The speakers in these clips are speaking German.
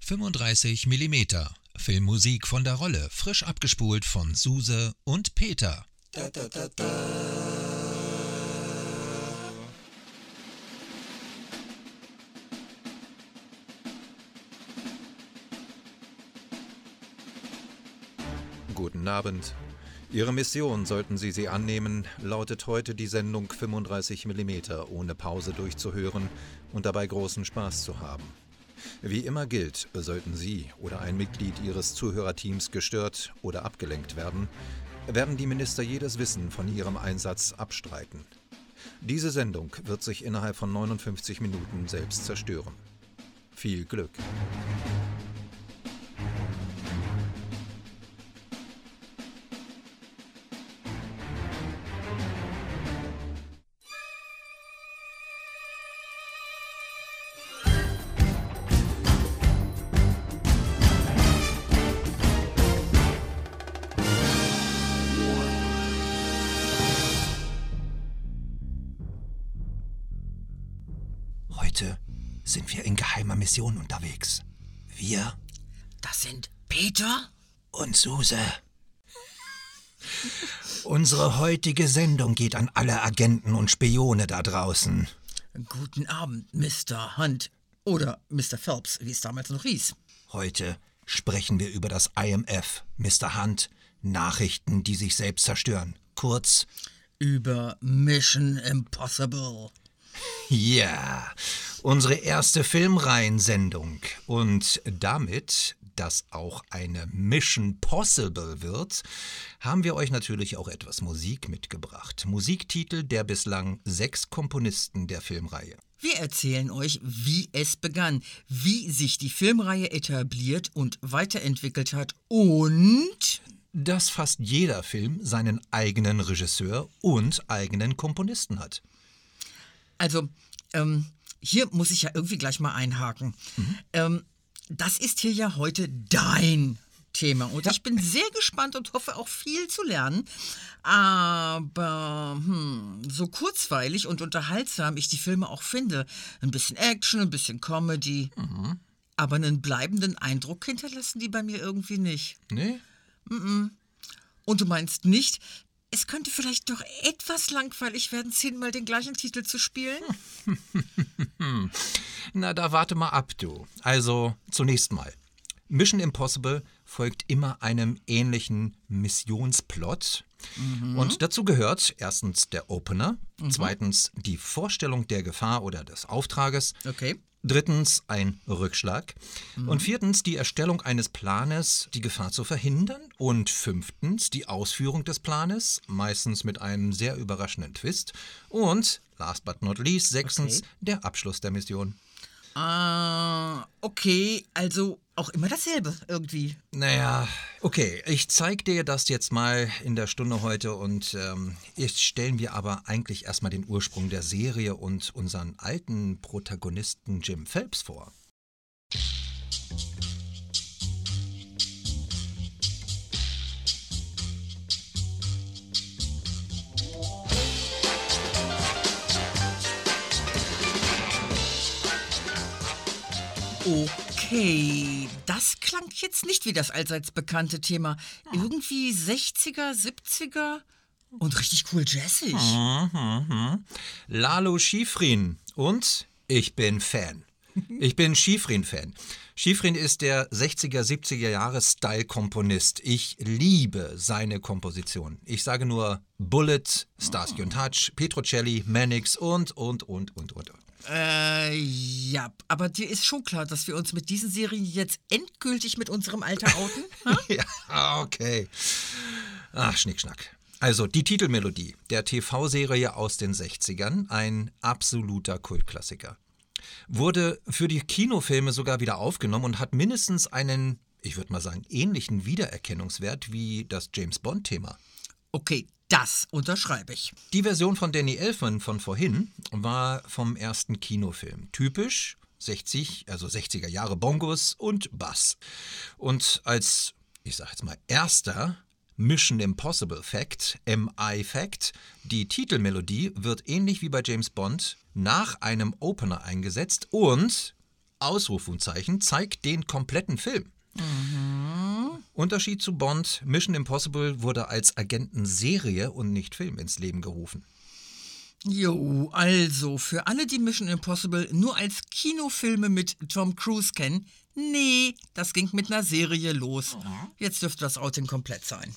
35 mm Filmmusik von der Rolle, frisch abgespult von Suse und Peter. Guten Abend. Ihre Mission, sollten Sie sie annehmen, lautet heute die Sendung 35 mm ohne Pause durchzuhören und dabei großen Spaß zu haben. Wie immer gilt, sollten Sie oder ein Mitglied Ihres Zuhörerteams gestört oder abgelenkt werden, werden die Minister jedes Wissen von ihrem Einsatz abstreiten. Diese Sendung wird sich innerhalb von 59 Minuten selbst zerstören. Viel Glück! Mission unterwegs. Wir Das sind Peter? und Suse. Unsere heutige Sendung geht an alle Agenten und Spione da draußen. Guten Abend, Mr. Hunt. Oder Mr. Phelps, wie es damals noch hieß. Heute sprechen wir über das IMF, Mr. Hunt. Nachrichten, die sich selbst zerstören. Kurz, Über Mission Impossible. Ja, unsere erste Filmreihen-Sendung. Und damit das auch eine Mission Possible wird, haben wir euch natürlich auch etwas Musik mitgebracht. Musiktitel der bislang sechs Komponisten der Filmreihe. Wir erzählen euch, wie es begann, wie sich die Filmreihe etabliert und weiterentwickelt hat und Dass fast jeder Film seinen eigenen Regisseur und eigenen Komponisten hat. Also, ähm, hier muss ich ja irgendwie gleich mal einhaken. Ähm, das ist hier ja heute dein Thema und ich bin sehr gespannt und hoffe auch viel zu lernen. Aber hm, so kurzweilig und unterhaltsam ich die Filme auch finde, ein bisschen Action, ein bisschen Comedy, aber einen bleibenden Eindruck hinterlassen die bei mir irgendwie nicht. Nee? Und du meinst nicht, es könnte vielleicht doch etwas langweilig werden, zehnmal den gleichen Titel zu spielen? Na, da warte mal ab, du. Also, zunächst mal. Mission Impossible folgt immer einem ähnlichen Missionsplot. Und dazu gehört erstens der Opener, zweitens die Vorstellung der Gefahr oder des Auftrages, Okay. Drittens ein Rückschlag und viertens die Erstellung eines Planes, die Gefahr zu verhindern und fünftens die Ausführung des Planes, meistens mit einem sehr überraschenden Twist und last but not least sechstens Okay. der Abschluss der Mission. Ah, okay, also auch immer dasselbe irgendwie. Naja, okay, ich zeig dir das jetzt mal in der Stunde heute und ähm, jetzt stellen wir aber eigentlich erstmal den Ursprung der Serie und unseren alten Protagonisten Jim Phelps vor. Okay, das klang jetzt nicht wie das allseits bekannte Thema. Irgendwie 60er, 70er und richtig cool jazzig. Lalo Schifrin und ich bin Fan. Ich bin Schifrin-Fan. Schifrin ist der 60er, 70er Jahre Style-Komponist. Ich liebe seine Komposition. Ich sage nur Bullet, Starsky und Hutch, Petrocelli, Mannix und, und, und, und, und. Äh, ja, aber dir ist schon klar, dass wir uns mit diesen Serien jetzt endgültig mit unserem Alter outen? Ja, okay. Ach, Schnickschnack. Also die Titelmelodie der TV-Serie aus den 60ern, ein absoluter Kultklassiker. Wurde für die Kinofilme sogar wieder aufgenommen und hat mindestens einen, ich würde mal sagen, ähnlichen Wiedererkennungswert wie das James Bond-Thema. Okay, das unterschreibe ich. Die Version von Danny Elfman von vorhin war vom ersten Kinofilm. Typisch 60, also 60er Jahre Bongos und Bass. Und als, ich sag jetzt mal, erster Mission Impossible Fact, MI Fact. Die Titelmelodie wird ähnlich wie bei James Bond nach einem Opener eingesetzt und Ausrufungszeichen zeigt den kompletten Film. Unterschied zu Bond, Mission Impossible wurde als Agentenserie und nicht Film ins Leben gerufen. Jo, also, für alle, die Mission Impossible nur als Kinofilme mit Tom Cruise kennen, nee, das ging mit einer Serie los. Jetzt dürfte das Outing komplett sein.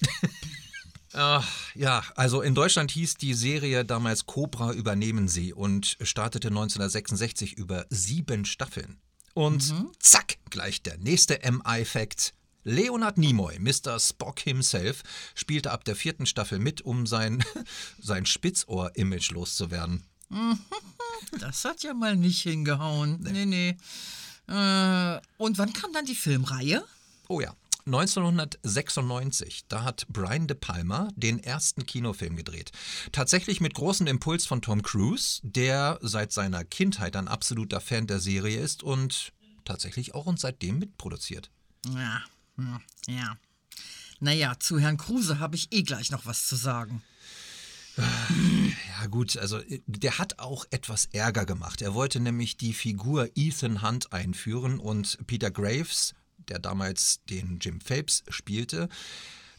Ach, ja, also in Deutschland hieß die Serie damals Cobra übernehmen sie und startete 1966 über sieben Staffeln. Und zack, gleich der nächste MI-Fact. Leonard Nimoy, Mr. Spock himself, spielte ab der vierten Staffel mit, um sein, sein Spitzohr-Image loszuwerden. Das hat ja mal nicht hingehauen. Nee, nee. Äh, und wann kam dann die Filmreihe? Oh ja, 1996, da hat Brian De Palma den ersten Kinofilm gedreht. Tatsächlich mit großem Impuls von Tom Cruise, der seit seiner Kindheit ein absoluter Fan der Serie ist und tatsächlich auch und seitdem mitproduziert. Ja, hm, ja. Naja, zu Herrn Kruse habe ich eh gleich noch was zu sagen. Ja gut, also äh, der hat auch etwas Ärger gemacht. Er wollte nämlich die Figur Ethan Hunt einführen und Peter Graves, der damals den Jim Phelps spielte,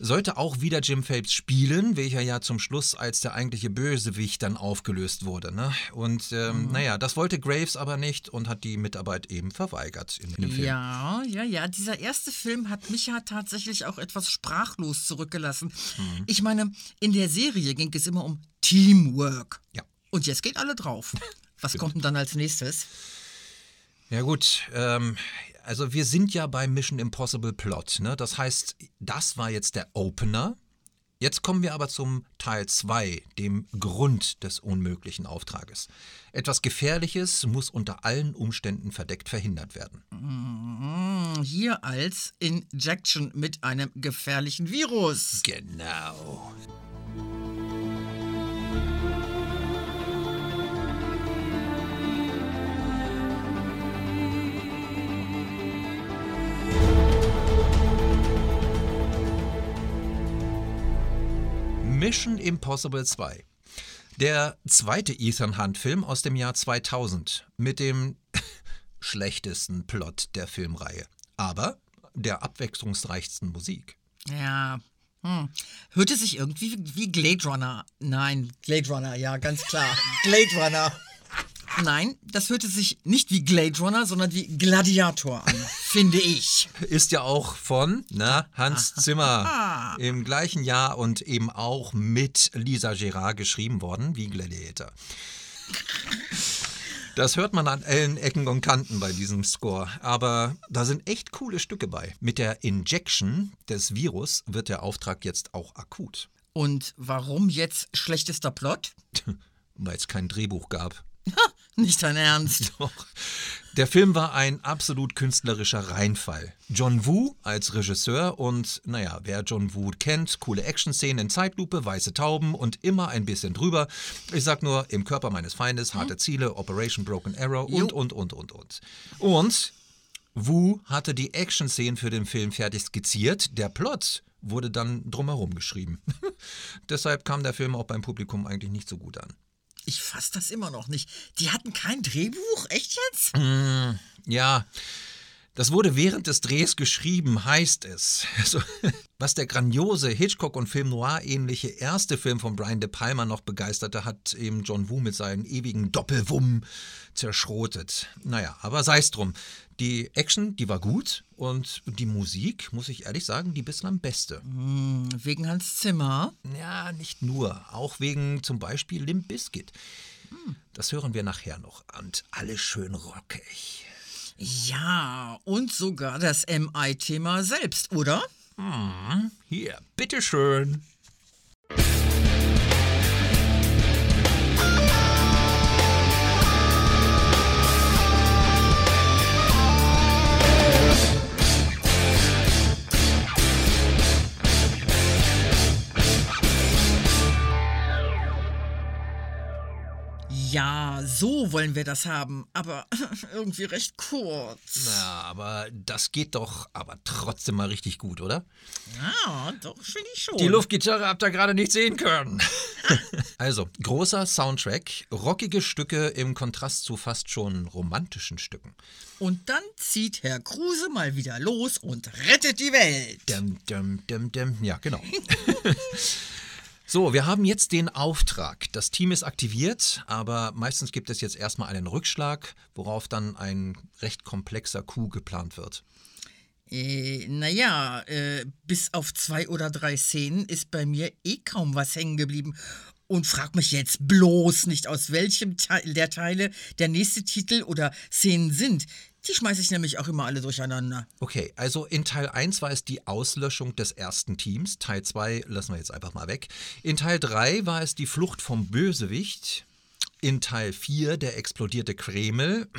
sollte auch wieder Jim Phelps spielen, welcher ja zum Schluss als der eigentliche Bösewicht dann aufgelöst wurde. Ne? Und ähm, naja, das wollte Graves aber nicht und hat die Mitarbeit eben verweigert in dem Film. Ja, ja, ja. Dieser erste Film hat mich ja tatsächlich auch etwas sprachlos zurückgelassen. Ich meine, in der Serie ging es immer um Teamwork. Ja. Und jetzt geht alle drauf. Was kommt denn dann als nächstes? Ja gut, ähm, also wir sind ja bei Mission Impossible Plot. Ne? Das heißt, das war jetzt der Opener. Jetzt kommen wir aber zum Teil 2, dem Grund des unmöglichen Auftrages. Etwas Gefährliches muss unter allen Umständen verdeckt verhindert werden. Hm, Hier als Injection mit einem gefährlichen Virus. Genau. Mission Impossible 2. Der zweite Ethan Hunt-Film aus dem Jahr 2000 mit dem schlechtesten Plot der Filmreihe, aber der abwechslungsreichsten Musik. Ja. Hm. Hörte sich irgendwie wie, wie Glade Runner. Nein, Glade Runner, ja, ganz klar. Glade Runner. Nein, das hörte sich nicht wie Glade Runner, sondern wie Gladiator an, finde ich. Ist ja auch von na, Hans Zimmer im gleichen Jahr und eben auch mit Lisa Gerard geschrieben worden, wie Gladiator. Das hört man an allen Ecken und Kanten bei diesem Score. Aber da sind echt coole Stücke bei. Mit der Injection des Virus wird der Auftrag jetzt auch akut. Und warum jetzt schlechtester Plot? Weil es kein Drehbuch gab. Nicht dein Ernst. Doch. Der Film war ein absolut künstlerischer Reinfall. John Woo als Regisseur und, naja, wer John Woo kennt, coole Action-Szenen in Zeitlupe, weiße Tauben und immer ein bisschen drüber. Ich sag nur, im Körper meines Feindes, harte Ziele, Operation Broken Arrow und, und, und, und, und. Und Wu hatte die Action-Szenen für den Film fertig skizziert. Der Plot wurde dann drumherum geschrieben. Deshalb kam der Film auch beim Publikum eigentlich nicht so gut an. Ich fass das immer noch nicht. Die hatten kein Drehbuch? Echt jetzt? Ja, das wurde während des Drehs geschrieben, heißt es. Also, was der grandiose Hitchcock- und Film Noir-ähnliche erste Film von Brian De Palma noch begeisterte, hat eben John Woo mit seinen ewigen Doppelwumm zerschrotet. Naja, aber sei es drum. Die Action, die war gut und die Musik, muss ich ehrlich sagen, die bislang beste. Wegen Hans Zimmer. Ja, nicht nur. Auch wegen zum Beispiel Limp Bizkit. Das hören wir nachher noch. Und alles schön rockig. Ja, und sogar das MI-Thema selbst, oder? Hier, bitteschön. Ja, so wollen wir das haben, aber irgendwie recht kurz. Na, aber das geht doch aber trotzdem mal richtig gut, oder? Ja, doch, finde ich schon. Die Luftgitarre habt ihr gerade nicht sehen können. also, großer Soundtrack, rockige Stücke im Kontrast zu fast schon romantischen Stücken. Und dann zieht Herr Kruse mal wieder los und rettet die Welt. Dum, dum, dum, dum. Ja, genau. So, wir haben jetzt den Auftrag. Das Team ist aktiviert, aber meistens gibt es jetzt erstmal einen Rückschlag, worauf dann ein recht komplexer Coup geplant wird. Äh, naja, äh, bis auf zwei oder drei Szenen ist bei mir eh kaum was hängen geblieben. Und frag mich jetzt bloß nicht, aus welchem Teil der Teile der nächste Titel oder Szenen sind. Die schmeiße ich nämlich auch immer alle durcheinander. Okay, also in Teil 1 war es die Auslöschung des ersten Teams. Teil 2 lassen wir jetzt einfach mal weg. In Teil 3 war es die Flucht vom Bösewicht. In Teil 4 der explodierte Kreml.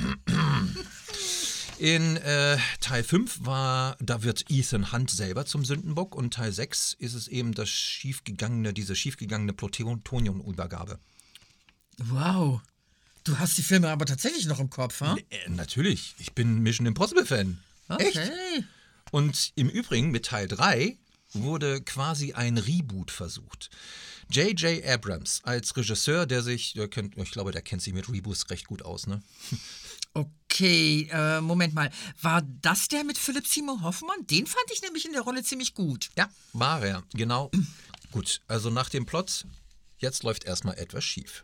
In äh, Teil 5 war, da wird Ethan Hunt selber zum Sündenbock und Teil 6 ist es eben das schiefgegangene, diese schiefgegangene Plutonium-Übergabe. Wow. Du hast die Filme aber tatsächlich noch im Kopf, ha? Äh, natürlich, ich bin Mission Impossible Fan. Echt? Okay. Und im Übrigen mit Teil 3 wurde quasi ein Reboot versucht. J.J. Abrams als Regisseur, der sich, der kennt, ich glaube, der kennt sich mit Reboots recht gut aus, ne? Okay, äh, Moment mal. War das der mit Philipp Seymour Hoffmann? Den fand ich nämlich in der Rolle ziemlich gut. Ja, war er, genau. Gut, also nach dem Plot, jetzt läuft erstmal etwas schief.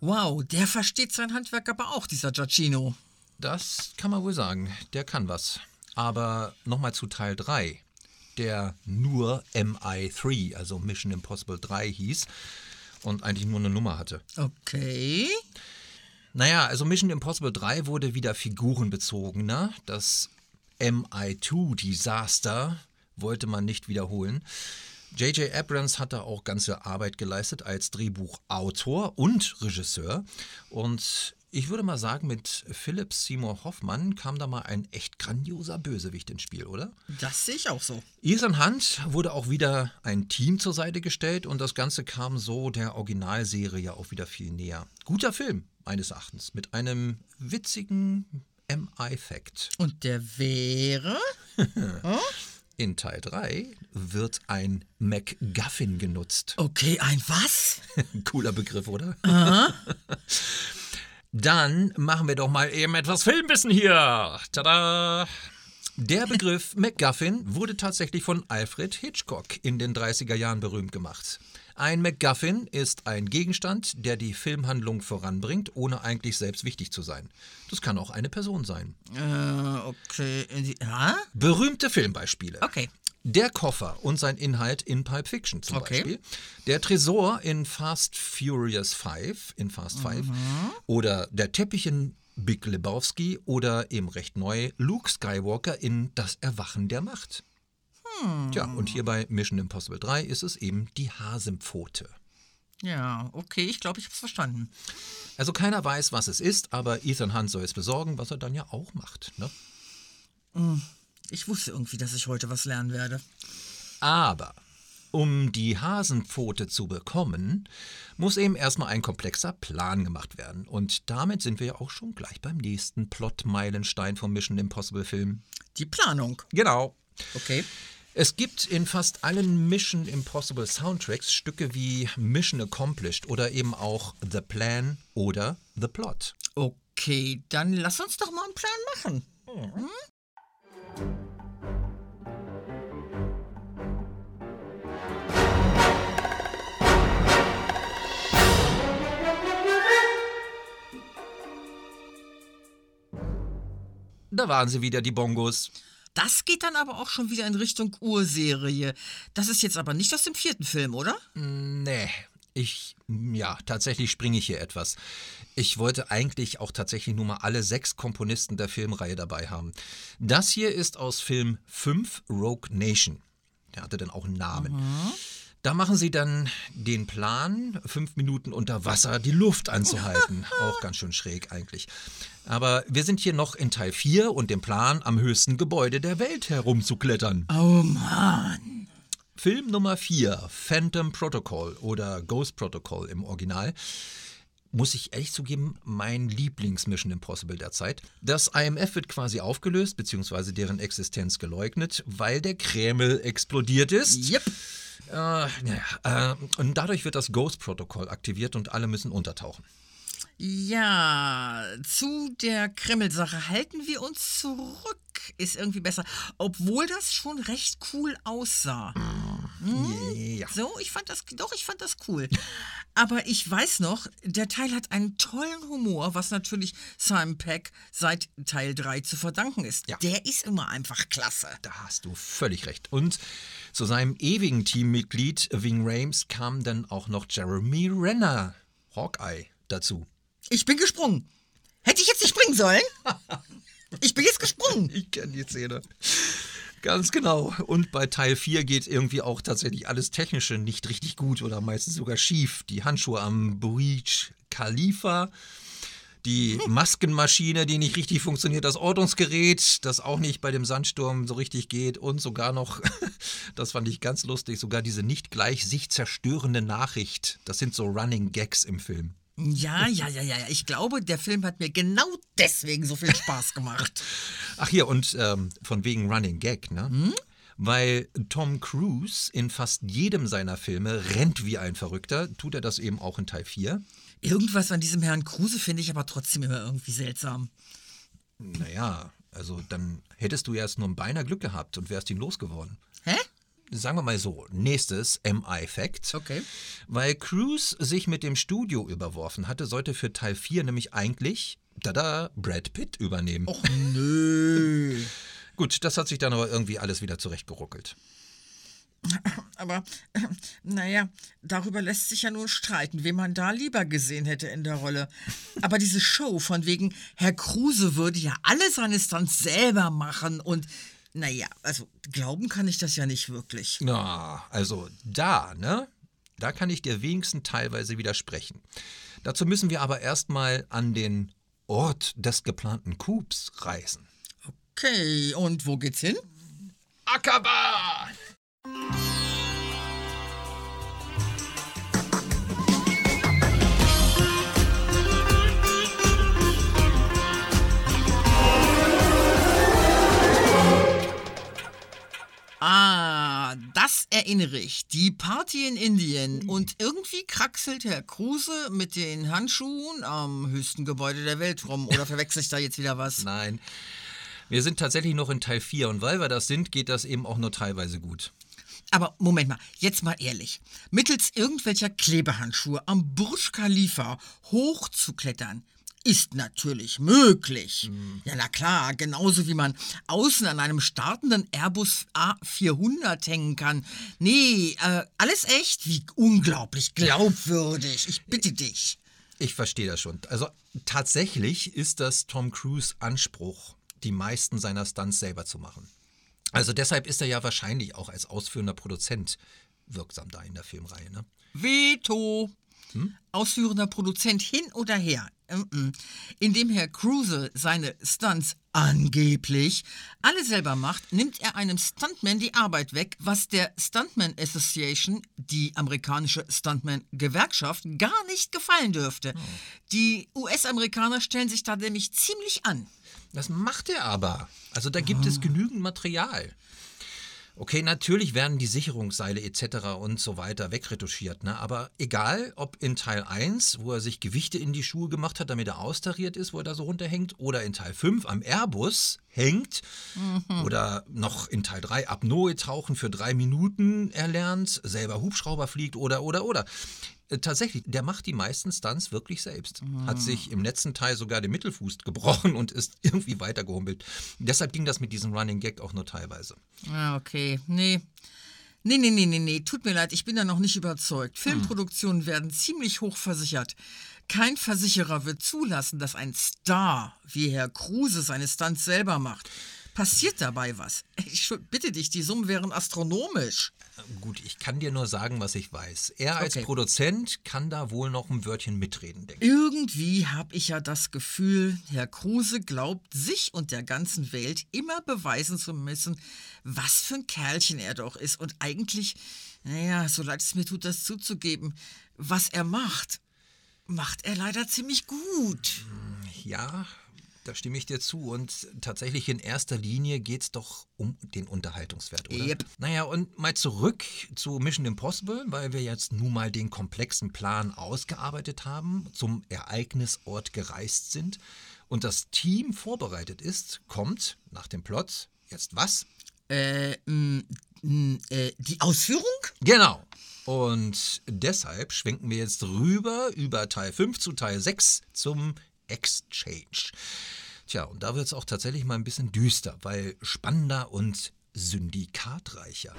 Wow, der versteht sein Handwerk aber auch, dieser Giacchino. Das kann man wohl sagen, der kann was. Aber nochmal zu Teil 3, der nur MI3, also Mission Impossible 3 hieß und eigentlich nur eine Nummer hatte. Okay. Naja, also Mission Impossible 3 wurde wieder figurenbezogener. Das MI2-Desaster wollte man nicht wiederholen. J.J. Abrams hat da auch ganze Arbeit geleistet als Drehbuchautor und Regisseur. Und ich würde mal sagen, mit Philip Seymour Hoffmann kam da mal ein echt grandioser Bösewicht ins Spiel, oder? Das sehe ich auch so. Ethan Hunt wurde auch wieder ein Team zur Seite gestellt und das Ganze kam so der Originalserie auch wieder viel näher. Guter Film, meines Erachtens, mit einem witzigen MI-Fact. Und der wäre? In Teil 3 wird ein MacGuffin genutzt. Okay, ein was? Cooler Begriff, oder? Dann machen wir doch mal eben etwas Filmwissen hier. Tada! Der Begriff MacGuffin wurde tatsächlich von Alfred Hitchcock in den 30er Jahren berühmt gemacht. Ein MacGuffin ist ein Gegenstand, der die Filmhandlung voranbringt, ohne eigentlich selbst wichtig zu sein. Das kann auch eine Person sein. Äh, okay. Ja? Berühmte Filmbeispiele. Okay. Der Koffer und sein Inhalt in Pulp Fiction zum Okay. Beispiel. Der Tresor in Fast Furious 5, in Fast 5. Oder der Teppich in Big Lebowski oder eben recht neu Luke Skywalker in Das Erwachen der Macht. Tja, und hier bei Mission Impossible 3 ist es eben die Hasenpfote. Ja, okay, ich glaube, ich habe es verstanden. Also keiner weiß, was es ist, aber Ethan Hunt soll es besorgen, was er dann ja auch macht. Ne? Ich wusste irgendwie, dass ich heute was lernen werde. Aber um die Hasenpfote zu bekommen, muss eben erstmal ein komplexer Plan gemacht werden. Und damit sind wir ja auch schon gleich beim nächsten Plot-Meilenstein vom Mission Impossible Film. Die Planung. Genau. Okay. Es gibt in fast allen Mission Impossible Soundtracks Stücke wie Mission Accomplished oder eben auch The Plan oder The Plot. Okay, dann lass uns doch mal einen Plan machen. Da waren sie wieder, die Bongos. Das geht dann aber auch schon wieder in Richtung Urserie. Das ist jetzt aber nicht aus dem vierten Film, oder? Nee, ich, ja, tatsächlich springe ich hier etwas. Ich wollte eigentlich auch tatsächlich nur mal alle sechs Komponisten der Filmreihe dabei haben. Das hier ist aus Film 5 Rogue Nation. Der hatte dann auch einen Namen. Da machen sie dann den Plan, fünf Minuten unter Wasser die Luft anzuhalten. Auch ganz schön schräg eigentlich. Aber wir sind hier noch in Teil 4 und dem Plan, am höchsten Gebäude der Welt herumzuklettern. Oh Mann. Film Nummer 4, Phantom Protocol oder Ghost Protocol im Original. Muss ich ehrlich zugeben, mein Lieblings-Mission Impossible der Zeit. Das IMF wird quasi aufgelöst, beziehungsweise deren Existenz geleugnet, weil der Kreml explodiert ist. Yep. Äh, naja, äh, und dadurch wird das Ghost-Protokoll aktiviert und alle müssen untertauchen. Ja, zu der Kreml-Sache halten wir uns zurück. Ist irgendwie besser. Obwohl das schon recht cool aussah. Ja. So, ich fand das, doch, ich fand das cool. Aber ich weiß noch, der Teil hat einen tollen Humor, was natürlich Simon Peck seit Teil 3 zu verdanken ist. Ja. Der ist immer einfach klasse. Da hast du völlig recht. Und zu seinem ewigen Teammitglied Wing Rames kam dann auch noch Jeremy Renner, Hawkeye, dazu. Ich bin gesprungen. Hätte ich jetzt nicht springen sollen? Ich bin jetzt gesprungen. Ich kenne die Szene. Ganz genau. Und bei Teil 4 geht irgendwie auch tatsächlich alles Technische nicht richtig gut oder meistens sogar schief. Die Handschuhe am Breach Khalifa, die Maskenmaschine, die nicht richtig funktioniert, das Ortungsgerät, das auch nicht bei dem Sandsturm so richtig geht und sogar noch, das fand ich ganz lustig, sogar diese nicht gleich sich zerstörende Nachricht. Das sind so Running Gags im Film. Ja, ja, ja, ja. Ich glaube, der Film hat mir genau deswegen so viel Spaß gemacht. Ach hier, und ähm, von wegen Running Gag, ne? Weil Tom Cruise in fast jedem seiner Filme rennt wie ein Verrückter, tut er das eben auch in Teil 4. Irgendwas an diesem Herrn Kruse finde ich aber trotzdem immer irgendwie seltsam. Naja, also dann hättest du ja erst nur ein beinahe Glück gehabt und wärst ihn losgeworden. Sagen wir mal so, nächstes MI-Fact. Okay. Weil Cruise sich mit dem Studio überworfen hatte, sollte für Teil 4 nämlich eigentlich, tada, Brad Pitt übernehmen. Och nö. Gut, das hat sich dann aber irgendwie alles wieder zurechtgeruckelt. Aber, äh, naja, darüber lässt sich ja nur streiten, wen man da lieber gesehen hätte in der Rolle. Aber diese Show von wegen, Herr Kruse würde ja alle seine Stunts selber machen und, naja, also glauben kann ich das ja nicht wirklich. Na, also da, ne? Da kann ich dir wenigstens teilweise widersprechen. Dazu müssen wir aber erstmal an den Ort des geplanten Coups reisen. Okay, und wo geht's hin? Ackerbahn! Ah, das erinnere ich. Die Party in Indien. Und irgendwie kraxelt Herr Kruse mit den Handschuhen am höchsten Gebäude der Welt rum. Oder verwechsel ich da jetzt wieder was? Nein, wir sind tatsächlich noch in Teil 4 und weil wir das sind, geht das eben auch nur teilweise gut. Aber Moment mal, jetzt mal ehrlich. Mittels irgendwelcher Klebehandschuhe am Burj Khalifa hochzuklettern, ist natürlich möglich. Ja, na klar, genauso wie man außen an einem startenden Airbus A400 hängen kann. Nee, äh, alles echt? Wie unglaublich glaubwürdig. Ich bitte dich. Ich verstehe das schon. Also tatsächlich ist das Tom Cruise Anspruch, die meisten seiner Stunts selber zu machen. Also deshalb ist er ja wahrscheinlich auch als ausführender Produzent wirksam da in der Filmreihe. Ne? Veto. Ausführender Produzent hin oder her. Mm, mm. Indem Herr Kruse seine Stunts angeblich alle selber macht, nimmt er einem Stuntman die Arbeit weg, was der Stuntman Association, die amerikanische Stuntman-Gewerkschaft, gar nicht gefallen dürfte. Die US-Amerikaner stellen sich da nämlich ziemlich an. Das macht er aber. Also da gibt es genügend Material. Okay, natürlich werden die Sicherungsseile etc. und so weiter wegretuschiert, ne? aber egal, ob in Teil 1, wo er sich Gewichte in die Schuhe gemacht hat, damit er austariert ist, wo er da so runterhängt, oder in Teil 5 am Airbus hängt, oder noch in Teil 3 Apnoe tauchen für drei Minuten erlernt, selber Hubschrauber fliegt oder, oder, oder. Äh, Tatsächlich, der macht die meisten Stunts wirklich selbst. Hat sich im letzten Teil sogar den Mittelfuß gebrochen und ist irgendwie weitergehumpelt. Deshalb ging das mit diesem Running Gag auch nur teilweise. Ah, okay. Nee. Nee, nee, nee, nee, nee. Tut mir leid, ich bin da noch nicht überzeugt. Filmproduktionen werden ziemlich hoch versichert. Kein Versicherer wird zulassen, dass ein Star wie Herr Kruse seine Stunts selber macht. Passiert dabei was? Ich bitte dich, die Summen wären astronomisch. Gut, ich kann dir nur sagen, was ich weiß. Er als Okay. Produzent kann da wohl noch ein Wörtchen mitreden, denke ich. Irgendwie habe ich ja das Gefühl, Herr Kruse glaubt, sich und der ganzen Welt immer beweisen zu müssen, was für ein Kerlchen er doch ist. Und eigentlich, naja, so leid es mir tut, das zuzugeben, was er macht, macht er leider ziemlich gut. Ja, da stimme ich dir zu. Und tatsächlich in erster Linie geht es doch um den Unterhaltungswert, oder? Yep. Naja, und mal zurück zu Mission Impossible, weil wir jetzt nun mal den komplexen Plan ausgearbeitet haben, zum Ereignisort gereist sind und das Team vorbereitet ist, kommt nach dem Plot jetzt was? Äh, m, m, äh, die Ausführung? Genau. Und deshalb schwenken wir jetzt rüber über Teil 5 zu Teil 6 zum Exchange. Tja, und da wird es auch tatsächlich mal ein bisschen düster, weil spannender und syndikatreicher.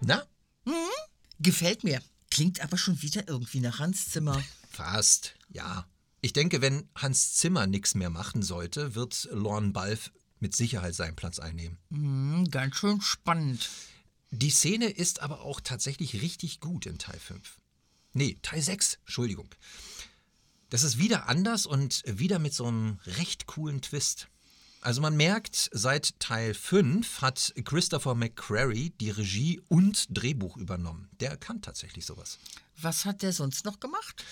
Na, Gefällt mir. Klingt aber schon wieder irgendwie nach Hans Zimmer. Fast, ja. Ich denke, wenn Hans Zimmer nichts mehr machen sollte, wird Lorne Balf mit Sicherheit seinen Platz einnehmen. Hm, ganz schön spannend. Die Szene ist aber auch tatsächlich richtig gut in Teil 5. Nee, Teil 6, Entschuldigung. Das ist wieder anders und wieder mit so einem recht coolen Twist. Also man merkt, seit Teil 5 hat Christopher McQuarrie die Regie und Drehbuch übernommen. Der kann tatsächlich sowas. Was hat der sonst noch gemacht?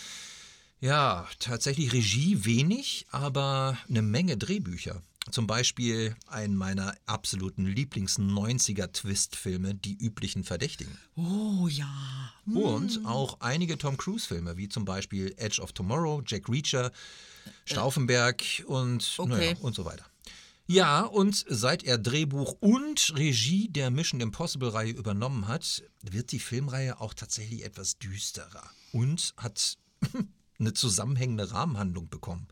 Ja, tatsächlich Regie wenig, aber eine Menge Drehbücher. Zum Beispiel einen meiner absoluten Lieblings-90er-Twist-Filme, Die üblichen Verdächtigen. Oh ja. Und auch einige Tom Cruise-Filme, wie zum Beispiel Edge of Tomorrow, Jack Reacher, Stauffenberg und, Okay. naja, und so weiter. Ja, und seit er Drehbuch und Regie der Mission Impossible-Reihe übernommen hat, wird die Filmreihe auch tatsächlich etwas düsterer und hat eine zusammenhängende Rahmenhandlung bekommen.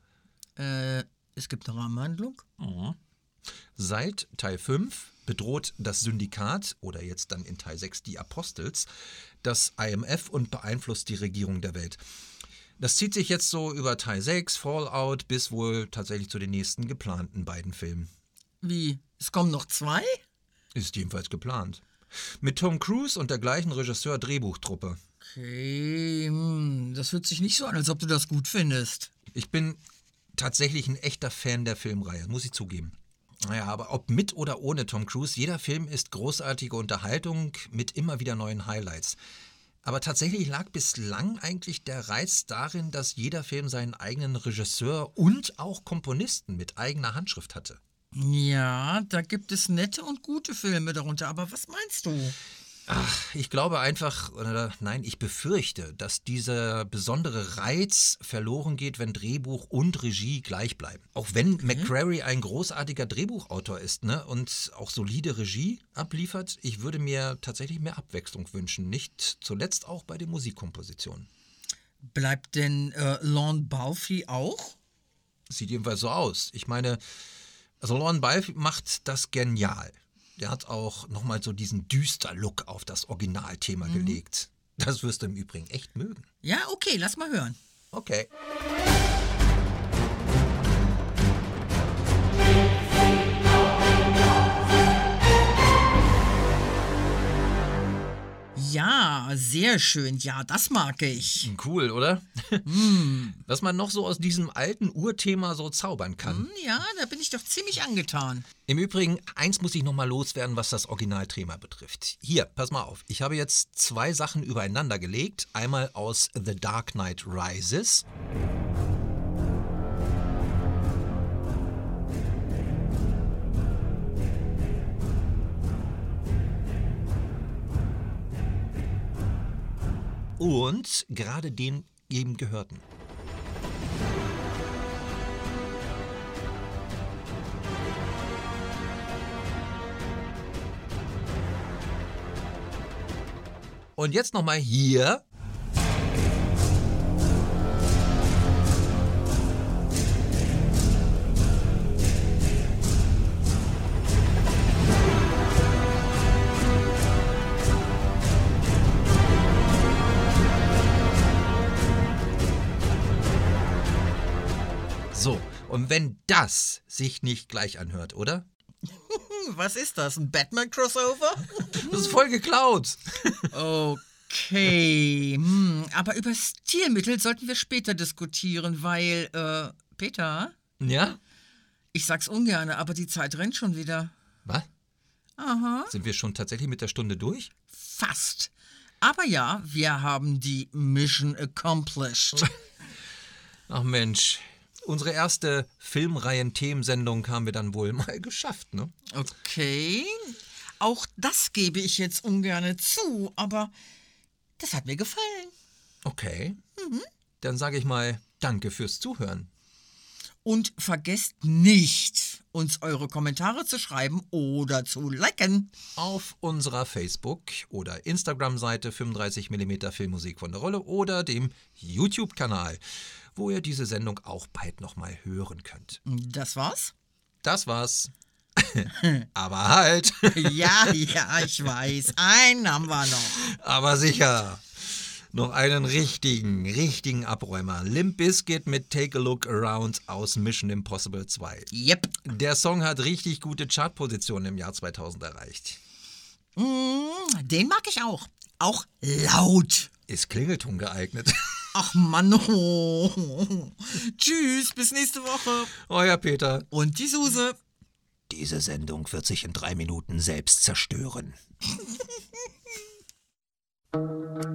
Äh, es gibt eine Rahmenhandlung? Seit Teil 5 bedroht das Syndikat oder jetzt dann in Teil 6 die Apostels das IMF und beeinflusst die Regierung der Welt. Das zieht sich jetzt so über Teil 6, Fallout, bis wohl tatsächlich zu den nächsten geplanten beiden Filmen. Wie? Es kommen noch zwei? Ist jedenfalls geplant. Mit Tom Cruise und der gleichen Regisseur-Drehbuchtruppe. Okay, hm, das hört sich nicht so an, als ob du das gut findest. Ich bin tatsächlich ein echter Fan der Filmreihe, muss ich zugeben. Naja, aber ob mit oder ohne Tom Cruise, jeder Film ist großartige Unterhaltung mit immer wieder neuen Highlights. Aber tatsächlich lag bislang eigentlich der Reiz darin, dass jeder Film seinen eigenen Regisseur und auch Komponisten mit eigener Handschrift hatte. Ja, da gibt es nette und gute Filme darunter, aber was meinst du? Ach, ich glaube einfach, oder nein, ich befürchte, dass dieser besondere Reiz verloren geht, wenn Drehbuch und Regie gleich bleiben. Auch wenn McCrary ein großartiger Drehbuchautor ist ne, und auch solide Regie abliefert, ich würde mir tatsächlich mehr Abwechslung wünschen, nicht zuletzt auch bei den Musikkompositionen. Bleibt denn äh, Lorne Balfe auch? Sieht jedenfalls so aus. Ich meine, also Lorne Balfe macht das genial. Der hat auch nochmal so diesen düster Look auf das Originalthema gelegt. Das wirst du im Übrigen echt mögen. Ja, okay, lass mal hören. Okay. Ja, sehr schön. Ja, das mag ich. Cool, oder? Was man noch so aus diesem alten Urthema so zaubern kann. Hm, ja, da bin ich doch ziemlich angetan. Im Übrigen, eins muss ich nochmal loswerden, was das Originalthema betrifft. Hier, pass mal auf. Ich habe jetzt zwei Sachen übereinander gelegt. Einmal aus The Dark Knight Rises. Und gerade den eben gehörten. Und jetzt nochmal hier. Wenn das sich nicht gleich anhört, oder? Was ist das? Ein Batman-Crossover? Das ist voll geklaut. Okay. Hm, aber über Stilmittel sollten wir später diskutieren, weil, äh, Peter, Ja? ich sag's ungern, aber die Zeit rennt schon wieder. Was? Aha. Sind wir schon tatsächlich mit der Stunde durch? Fast. Aber ja, wir haben die Mission accomplished. Ach Mensch, unsere erste Filmreihen-Themensendung haben wir dann wohl mal geschafft, ne? Okay. Auch das gebe ich jetzt ungern zu, aber das hat mir gefallen. Okay. Dann sage ich mal Danke fürs Zuhören. Und vergesst nicht, uns eure Kommentare zu schreiben oder zu liken. Auf unserer Facebook- oder Instagram-Seite 35mm Filmmusik von der Rolle oder dem YouTube-Kanal, wo ihr diese Sendung auch bald nochmal hören könnt. Das war's? Das war's. Aber halt. Ja, ja, ich weiß. Einen haben wir noch. Aber sicher. Noch einen richtigen, richtigen Abräumer. Limp Bizkit mit Take a Look Around aus Mission Impossible 2. Yep. Der Song hat richtig gute Chartpositionen im Jahr 2000 erreicht. Mm, Den mag ich auch. Auch laut. Ist Klingelton geeignet? Ach Mann. Oh. Tschüss, bis nächste Woche. Euer Peter. Und die Suse. Diese Sendung wird sich in drei Minuten selbst zerstören. Música